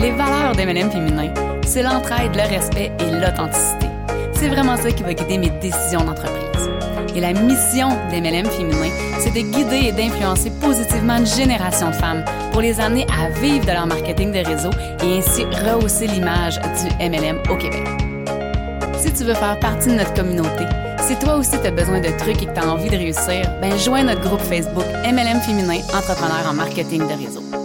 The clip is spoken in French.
Les valeurs d'MLM Féminin, c'est l'entraide, le respect et l'authenticité. C'est vraiment ça qui va guider mes décisions d'entreprise. Et la mission d'MLM Féminin, c'est de guider et d'influencer positivement une génération de femmes pour les amener à vivre de leur marketing de réseau et ainsi rehausser l'image du MLM au Québec. Si tu veux faire partie de notre communauté, si toi aussi tu as besoin de trucs et que tu as envie de réussir, ben joins notre groupe Facebook MLM Féminin Entrepreneur en marketing de réseau.